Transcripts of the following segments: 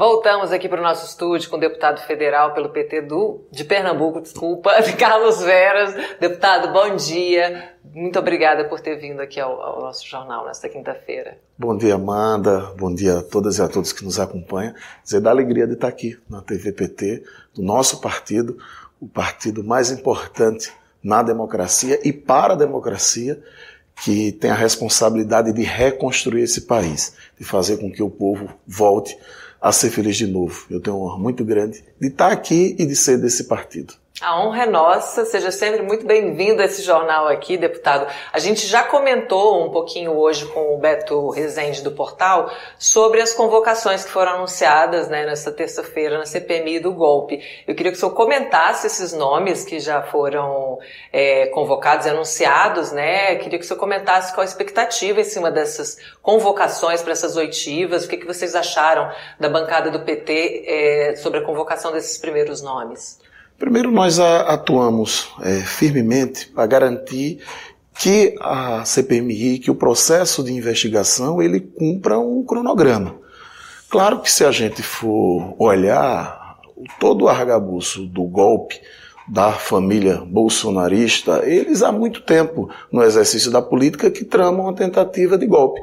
Voltamos aqui para o nosso estúdio com o deputado federal pelo PT do, de Pernambuco, desculpa, Carlos Veras. Deputado, bom dia. Muito obrigada por ter vindo aqui ao, ao nosso jornal nesta quinta-feira. Bom dia, Amanda. Bom dia a todas e a todos que nos acompanham. Dizer da alegria de estar aqui na TV PT, do nosso partido, o partido mais importante na democracia e para a democracia, que tem a responsabilidade de reconstruir esse país, de fazer com que o povo volte a ser feliz de novo. Eu tenho uma honra muito grande de estar aqui e de ser desse partido. A honra é nossa, seja sempre muito bem-vindo a esse jornal aqui, deputado. A gente já comentou um pouquinho hoje com o Beto Rezende do Portal sobre as convocações que foram anunciadas né, nesta terça-feira na CPMI do golpe. Eu queria que o senhor comentasse esses nomes que já foram é, convocados e anunciados, né? Eu queria que o senhor comentasse qual a expectativa em cima dessas convocações para essas oitivas, o que, que vocês acharam da bancada do PT é, sobre a convocação desses primeiros nomes. Primeiro, nós atuamos é, firmemente para garantir que a CPMI, que o processo de investigação, ele cumpra um cronograma. Claro que se a gente for olhar todo o argabuço do golpe da família bolsonarista, eles há muito tempo no exercício da política que tramam uma tentativa de golpe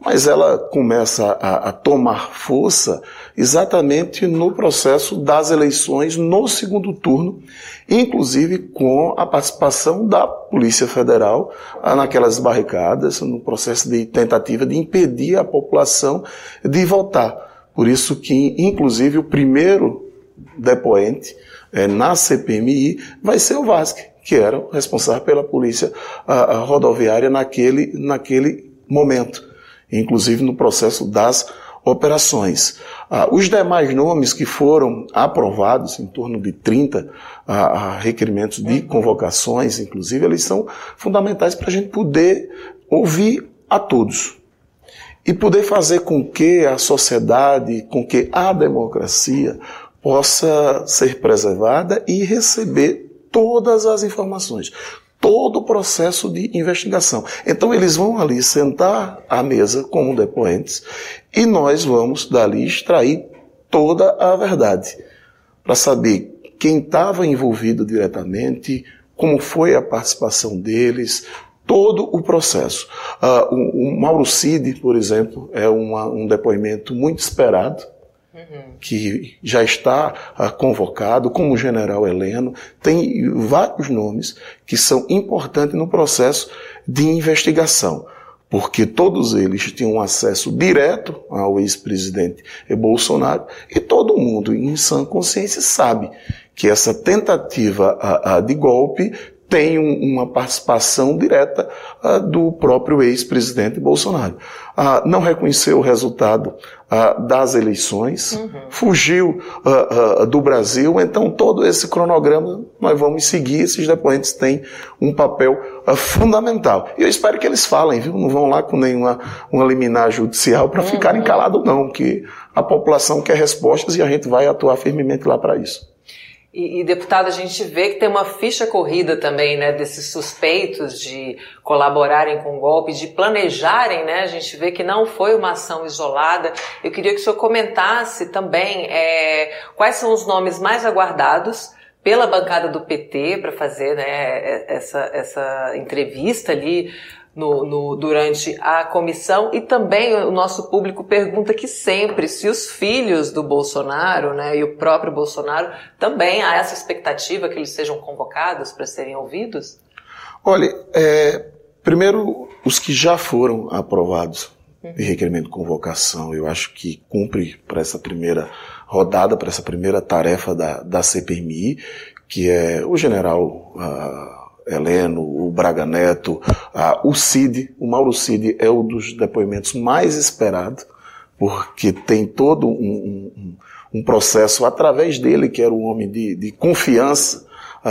mas ela começa a, a, tomar força exatamente no processo das eleições no segundo turno, inclusive com a participação da Polícia Federal ah, naquelas barricadas, no processo de tentativa de impedir a população de votar. Por isso que, inclusive, o primeiro depoente é, na CPMI vai ser o Vasque, que era o responsável pela polícia a, ah, a rodoviária naquele, naquele momento inclusive no processo das operações. Ah, os demais nomes que foram aprovados, em torno de 30 ah, requerimentos de convocações, inclusive, eles são fundamentais para a gente poder ouvir a todos e poder fazer com que a sociedade, com que a democracia possa ser preservada e receber todas as informações, todo o processo de investigação. Então eles vão ali sentar à mesa como depoentes e nós vamos dali extrair toda a verdade para saber quem estava envolvido diretamente, como foi a participação deles, todo o processo. Uh, o, o Mauro Cid, por exemplo, é uma, um depoimento muito esperado que já está uh, convocado, como o general Heleno, tem vários nomes que são importantes no processo de investigação, porque todos eles tinham acesso direto ao ex-presidente Bolsonaro e todo mundo, em sã consciência, sabe que essa tentativa uh, uh, de golpe tem uma participação direta uh, do próprio ex-presidente Bolsonaro. Uh, não reconheceu o resultado uh, das eleições, uhum. fugiu do Brasil, então todo esse cronograma nós vamos seguir, esses depoentes têm um papel fundamental. E eu espero que eles falem, viu? Não vão lá com nenhuma uma liminar judicial para uhum. ficarem calados não, que a população quer respostas e a gente vai atuar firmemente lá para isso. E, e, deputado, a gente vê que tem uma ficha corrida também, né, desses suspeitos de colaborarem com o golpe, de planejarem, né? A gente vê que não foi uma ação isolada. Eu queria que o senhor comentasse também é, quais são os nomes mais aguardados pela bancada do PT para fazer né, essa, essa entrevista ali no, no, durante a comissão e também o nosso público pergunta que sempre se os filhos do Bolsonaro, né, e o próprio Bolsonaro também há essa expectativa que eles sejam convocados para serem ouvidos? Olha, é, primeiro os que já foram aprovados de requerimento de convocação, eu acho que cumpre para essa primeira rodada, para essa primeira tarefa da, da CPMI, que é o general uh, Heleno, o Braga Neto, o Cid, o Mauro Cid é um dos depoimentos mais esperados, porque tem todo um, um, um processo através dele, que era um homem de, de confiança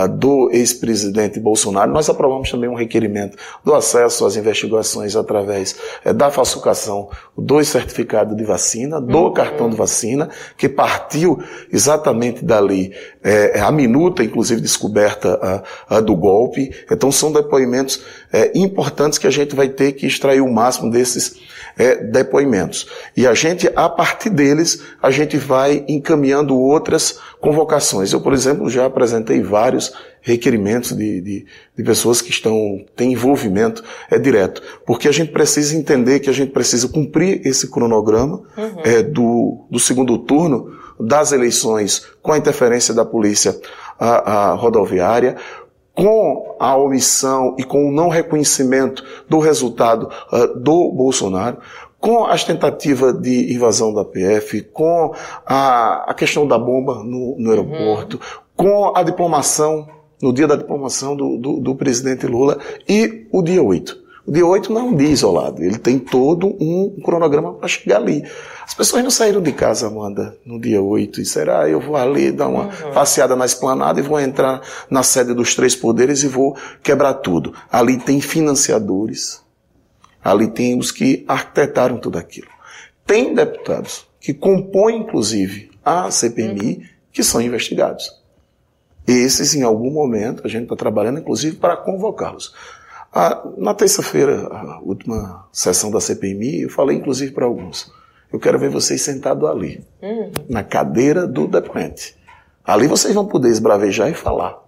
do ex-presidente Bolsonaro. Nós aprovamos também um requerimento do acesso às investigações através uh, da falsificação dos certificados de vacina, do uhum. cartão de vacina, que partiu exatamente dali, é, a minuta, inclusive descoberta uh, do golpe. Então são depoimentos é, importantes que a gente vai ter que extrair o máximo desses é, depoimentos. E a gente, a partir deles, a gente vai encaminhando outras convocações. Eu, por exemplo, já apresentei vários requerimentos de, de, de pessoas que estão, têm envolvimento é, direto. Porque a gente precisa entender que a gente precisa cumprir esse cronograma uhum. é, do, do segundo turno das eleições com a interferência da polícia a, a rodoviária, com a omissão e com o não reconhecimento do resultado uh, do Bolsonaro, com as tentativas de invasão da PF, com a, a questão da bomba no, no aeroporto, uhum. com a diplomação, no dia da diplomação do, do, do presidente Lula e o dia 8. O dia 8 não é um dia isolado, ele tem todo um cronograma para chegar ali. As pessoas não saíram de casa, Amanda, no dia 8 e será eu vou ali dar uma uhum. passeada na esplanada e vou entrar na sede dos três poderes e vou quebrar tudo. Ali tem financiadores, ali tem os que arquitetaram tudo aquilo. Tem deputados que compõem, inclusive, a CPMI, uhum. que são investigados. Esses, em algum momento, a gente está trabalhando, inclusive, para convocá-los. Ah, na terça-feira, a última sessão da CPMI, eu falei inclusive para alguns. Eu quero ver vocês sentados ali, uhum. na cadeira do depoente. Ali vocês vão poder esbravejar e falar.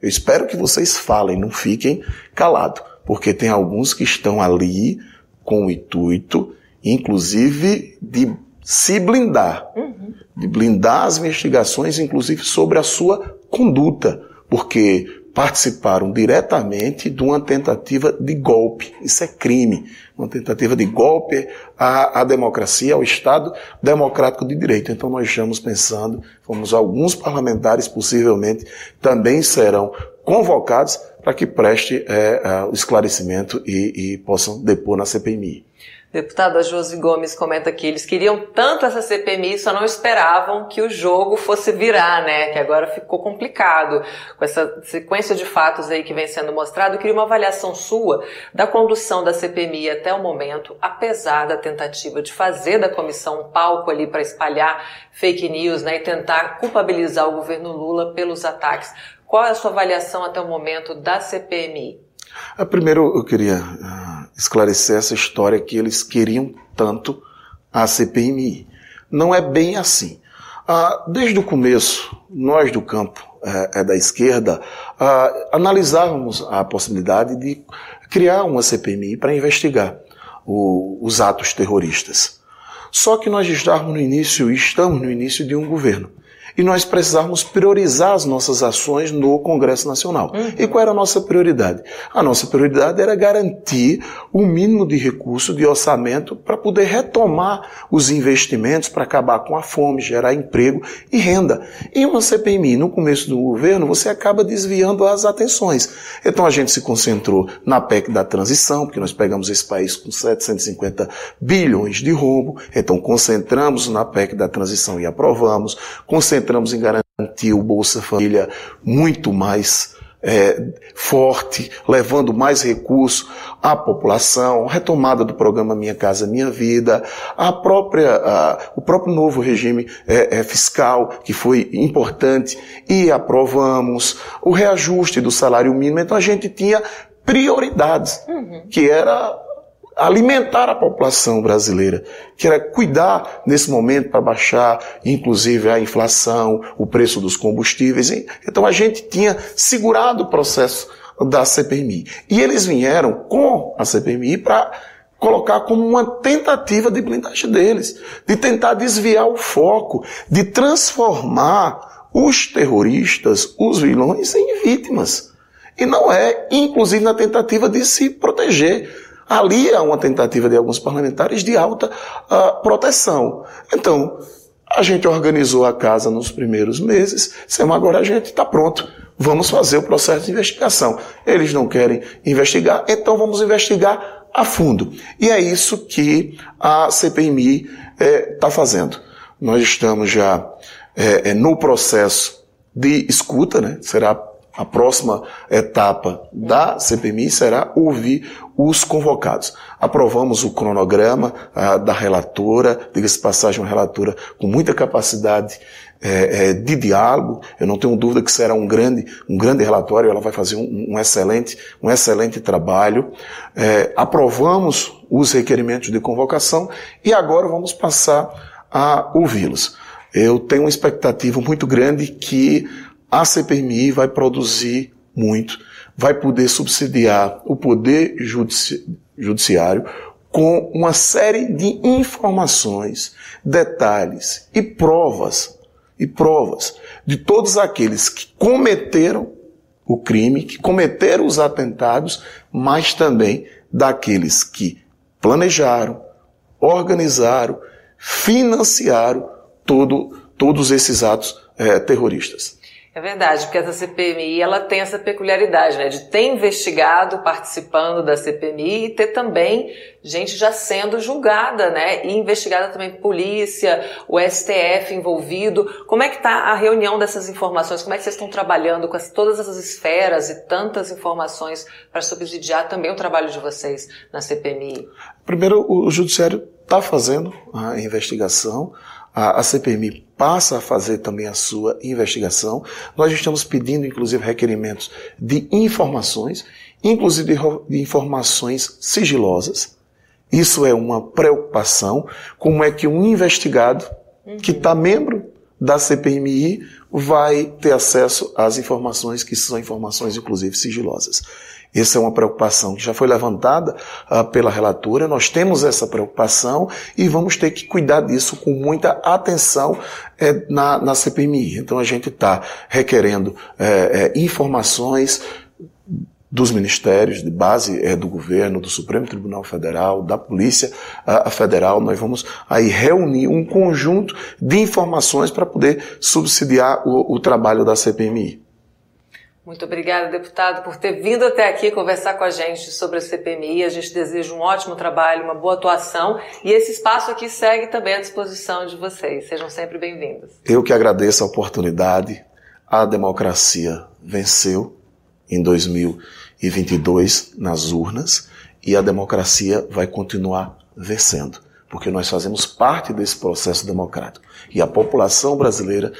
Eu espero que vocês falem, não fiquem calados, porque tem alguns que estão ali com o intuito, inclusive, de se blindar, uhum. de blindar as investigações, inclusive sobre a sua conduta, porque participaram diretamente de uma tentativa de golpe. Isso é crime. Uma tentativa de golpe à, à democracia, ao Estado democrático de direito. Então nós estamos pensando, fomos alguns parlamentares possivelmente também serão convocados para que preste é, o esclarecimento e, e possam depor na CPMI. Deputada Josi Gomes comenta que eles queriam tanto essa CPMI, só não esperavam que o jogo fosse virar, né? Que agora ficou complicado com essa sequência de fatos aí que vem sendo mostrado. Eu queria uma avaliação sua da condução da CPMI até o momento, apesar da tentativa de fazer da comissão um palco ali para espalhar fake news, né? E tentar culpabilizar o governo Lula pelos ataques. Qual é a sua avaliação até o momento da CPMI? Ah, primeiro, eu queria uh, esclarecer essa história que eles queriam tanto a CPMI. Não é bem assim. Uh, desde o começo, nós do campo uh, da esquerda uh, analisávamos a possibilidade de criar uma CPMI para investigar o, os atos terroristas. Só que nós estávamos no início, estamos no início de um governo e nós precisávamos priorizar as nossas ações no Congresso Nacional. Uhum. E qual era a nossa prioridade? A nossa prioridade era garantir o mínimo de recurso, de orçamento, para poder retomar os investimentos, para acabar com a fome, gerar emprego e renda. E uma CPMI, no começo do governo, você acaba desviando as atenções. Então a gente se concentrou na PEC da transição, porque nós pegamos esse país com 750 bilhões de rombo, então concentramos na PEC da transição e aprovamos, concentramos entramos em garantir o Bolsa Família muito mais é, forte, levando mais recursos à população, retomada do programa Minha Casa Minha Vida, a própria, a, o próprio novo regime é, é, fiscal, que foi importante, e aprovamos, o reajuste do salário mínimo. Então a gente tinha prioridades, uhum. que era alimentar a população brasileira, que era cuidar nesse momento para baixar, inclusive, a inflação, o preço dos combustíveis. Então a gente tinha segurado o processo da CPMI. E eles vieram com a CPMI para colocar como uma tentativa de blindagem deles, de tentar desviar o foco, de transformar os terroristas, os vilões, em vítimas. E não é, inclusive, na tentativa de se proteger. Ali há uma tentativa de alguns parlamentares de alta uh, proteção. Então, a gente organizou a casa nos primeiros meses, Sema, agora a gente está pronto. Vamos fazer o processo de investigação. Eles não querem investigar, então vamos investigar a fundo. E é isso que a CPMI está é, tá fazendo. Nós estamos já é, é, no processo de escuta, né? será A próxima etapa da CPMI será ouvir os convocados. Aprovamos o cronograma a, da relatora, diga-se passagem, uma relatora com muita capacidade é, é, de diálogo. Eu não tenho dúvida que será um grande, um grande relatório. Ela vai fazer um, um excelente, um excelente trabalho. É, aprovamos os requerimentos de convocação e agora vamos passar a ouvi-los. Eu tenho uma expectativa muito grande que a CPMI vai produzir muito, vai poder subsidiar o poder judici judiciário com uma série de informações, detalhes e provas e provas de todos aqueles que cometeram o crime, que cometeram os atentados, mas também daqueles que planejaram, organizaram, financiaram todo, todos esses atos é, terroristas. É verdade, porque essa CPMI ela tem essa peculiaridade, né, de ter investigado participando da CPMI e ter também gente já sendo julgada, né, e investigada também polícia, o STF envolvido. Como é que está a reunião dessas informações? Como é que vocês estão trabalhando com as, todas essas esferas e tantas informações para subsidiar também o trabalho de vocês na CPMI? Primeiro, o Judiciário está fazendo a investigação a, a CPMI passa a fazer também a sua investigação. Nós estamos pedindo, inclusive, requerimentos de informações, inclusive de informações sigilosas. Isso é uma preocupação. Como é que um investigado que está membro da CPMI vai ter acesso às informações que são informações, inclusive, sigilosas. Essa é uma preocupação que já foi levantada uh, pela relatora. Nós temos essa preocupação e vamos ter que cuidar disso com muita atenção é, na, na CPMI. Então a gente está requerendo é, é, informações dos ministérios de base é, do governo, do Supremo Tribunal Federal, da Polícia a, a Federal. Nós vamos aí reunir um conjunto de informações para poder subsidiar o, o trabalho da CPMI. Muito obrigada, deputado, por ter vindo até aqui conversar com a gente sobre a CPMI. A gente deseja um ótimo trabalho, uma boa atuação e esse espaço aqui segue também à disposição de vocês. Sejam sempre bem-vindos. Eu que agradeço a oportunidade. A democracia venceu em 2022 nas urnas e a democracia vai continuar vencendo, porque nós fazemos parte desse processo democrático e a população brasileira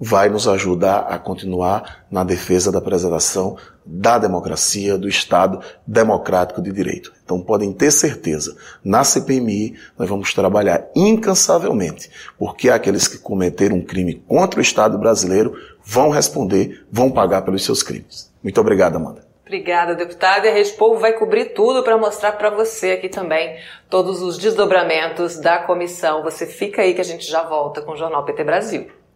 vai nos ajudar a continuar na defesa da preservação da democracia, do Estado democrático de direito. Então podem ter certeza, na CPMI nós vamos trabalhar incansavelmente, porque aqueles que cometeram um crime contra o Estado brasileiro vão responder, vão pagar pelos seus crimes. Muito obrigado, Amanda. Obrigada, deputada. E a Rede Povo vai cobrir tudo para mostrar para você aqui também todos os desdobramentos da comissão. Você fica aí que a gente já volta com o Jornal PT Brasil.